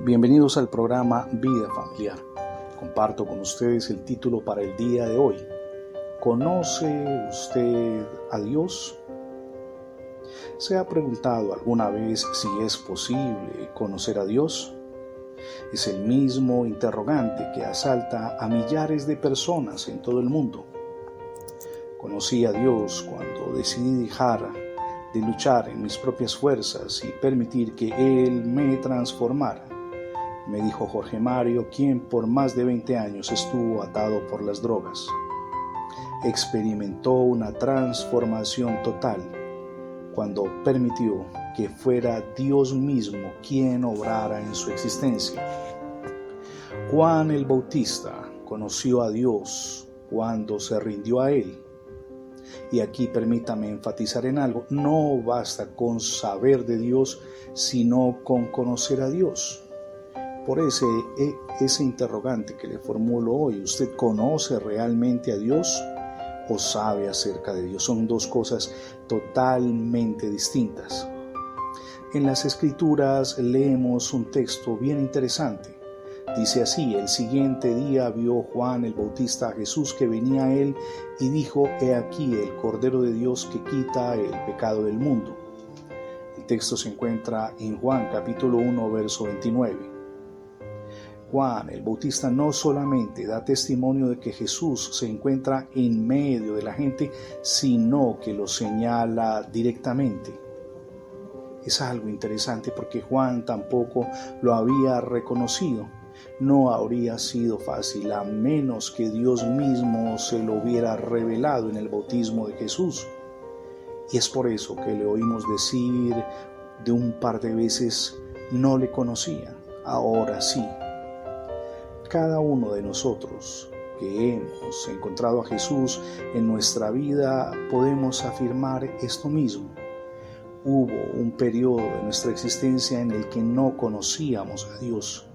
Bienvenidos al programa Vida Familiar. Comparto con ustedes el título para el día de hoy. ¿Conoce usted a Dios? ¿Se ha preguntado alguna vez si es posible conocer a Dios? Es el mismo interrogante que asalta a millares de personas en todo el mundo. Conocí a Dios cuando decidí dejar de luchar en mis propias fuerzas y permitir que Él me transformara me dijo Jorge Mario, quien por más de 20 años estuvo atado por las drogas. Experimentó una transformación total cuando permitió que fuera Dios mismo quien obrara en su existencia. Juan el Bautista conoció a Dios cuando se rindió a Él. Y aquí permítame enfatizar en algo, no basta con saber de Dios, sino con conocer a Dios por ese, e, ese interrogante que le formulo hoy. ¿Usted conoce realmente a Dios o sabe acerca de Dios? Son dos cosas totalmente distintas. En las escrituras leemos un texto bien interesante. Dice así, el siguiente día vio Juan el Bautista a Jesús que venía a él y dijo, He aquí el Cordero de Dios que quita el pecado del mundo. El texto se encuentra en Juan capítulo 1, verso 29. Juan el Bautista no solamente da testimonio de que Jesús se encuentra en medio de la gente, sino que lo señala directamente. Es algo interesante porque Juan tampoco lo había reconocido. No habría sido fácil a menos que Dios mismo se lo hubiera revelado en el bautismo de Jesús. Y es por eso que le oímos decir de un par de veces, no le conocía, ahora sí, cada uno de nosotros que hemos encontrado a Jesús en nuestra vida podemos afirmar esto mismo. Hubo un periodo de nuestra existencia en el que no conocíamos a Dios.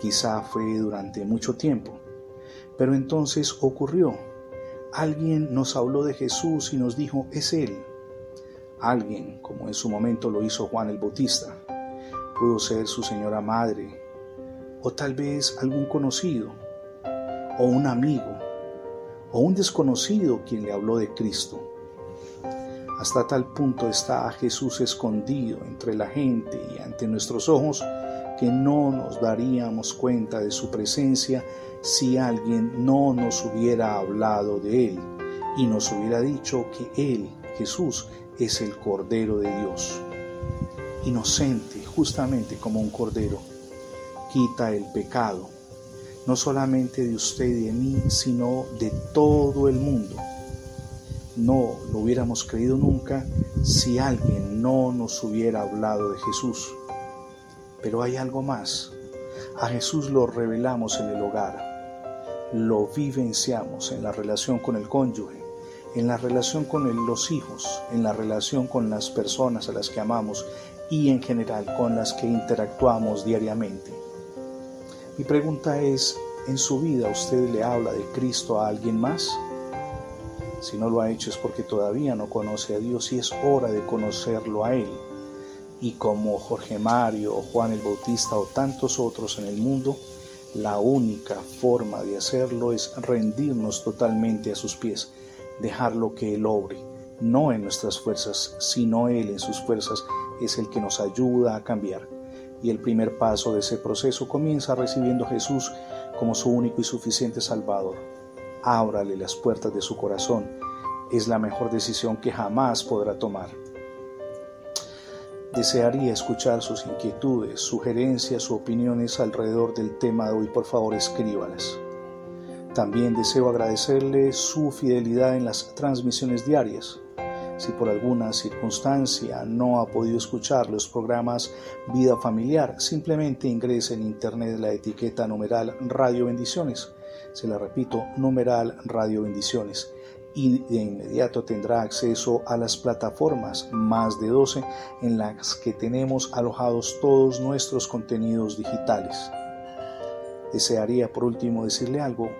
Quizá fue durante mucho tiempo, pero entonces ocurrió. Alguien nos habló de Jesús y nos dijo, es Él. Alguien, como en su momento lo hizo Juan el Bautista, pudo ser su señora madre, o tal vez algún conocido, o un amigo, o un desconocido quien le habló de Cristo. Hasta tal punto está Jesús escondido entre la gente y ante nuestros ojos que no nos daríamos cuenta de su presencia si alguien no nos hubiera hablado de Él y nos hubiera dicho que Él, Jesús, es el Cordero de Dios, inocente justamente como un Cordero quita el pecado, no solamente de usted y de mí, sino de todo el mundo. No lo hubiéramos creído nunca si alguien no nos hubiera hablado de Jesús. Pero hay algo más. A Jesús lo revelamos en el hogar, lo vivenciamos en la relación con el cónyuge, en la relación con los hijos, en la relación con las personas a las que amamos y en general con las que interactuamos diariamente. Mi pregunta es, ¿en su vida usted le habla de Cristo a alguien más? Si no lo ha hecho es porque todavía no conoce a Dios y es hora de conocerlo a Él. Y como Jorge Mario o Juan el Bautista o tantos otros en el mundo, la única forma de hacerlo es rendirnos totalmente a sus pies, dejarlo que Él obre, no en nuestras fuerzas, sino Él en sus fuerzas es el que nos ayuda a cambiar y el primer paso de ese proceso comienza recibiendo a Jesús como su único y suficiente Salvador. Ábrale las puertas de su corazón. Es la mejor decisión que jamás podrá tomar. Desearía escuchar sus inquietudes, sugerencias o opiniones alrededor del tema de hoy. Por favor, escríbalas. También deseo agradecerle su fidelidad en las transmisiones diarias. Si por alguna circunstancia no ha podido escuchar los programas Vida Familiar, simplemente ingrese en internet la etiqueta numeral Radio Bendiciones. Se la repito, numeral Radio Bendiciones. Y de inmediato tendrá acceso a las plataformas, más de 12, en las que tenemos alojados todos nuestros contenidos digitales. Desearía por último decirle algo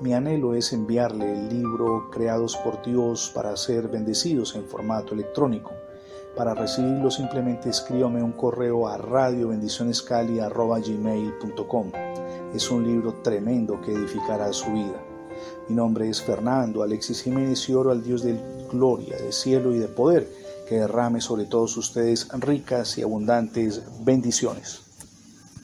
mi anhelo es enviarle el libro Creados por Dios para ser bendecidos en formato electrónico. Para recibirlo simplemente escríbame un correo a radiobendicionescali.gmail.com. Es un libro tremendo que edificará su vida. Mi nombre es Fernando Alexis Jiménez y oro al Dios de gloria, de cielo y de poder que derrame sobre todos ustedes ricas y abundantes bendiciones.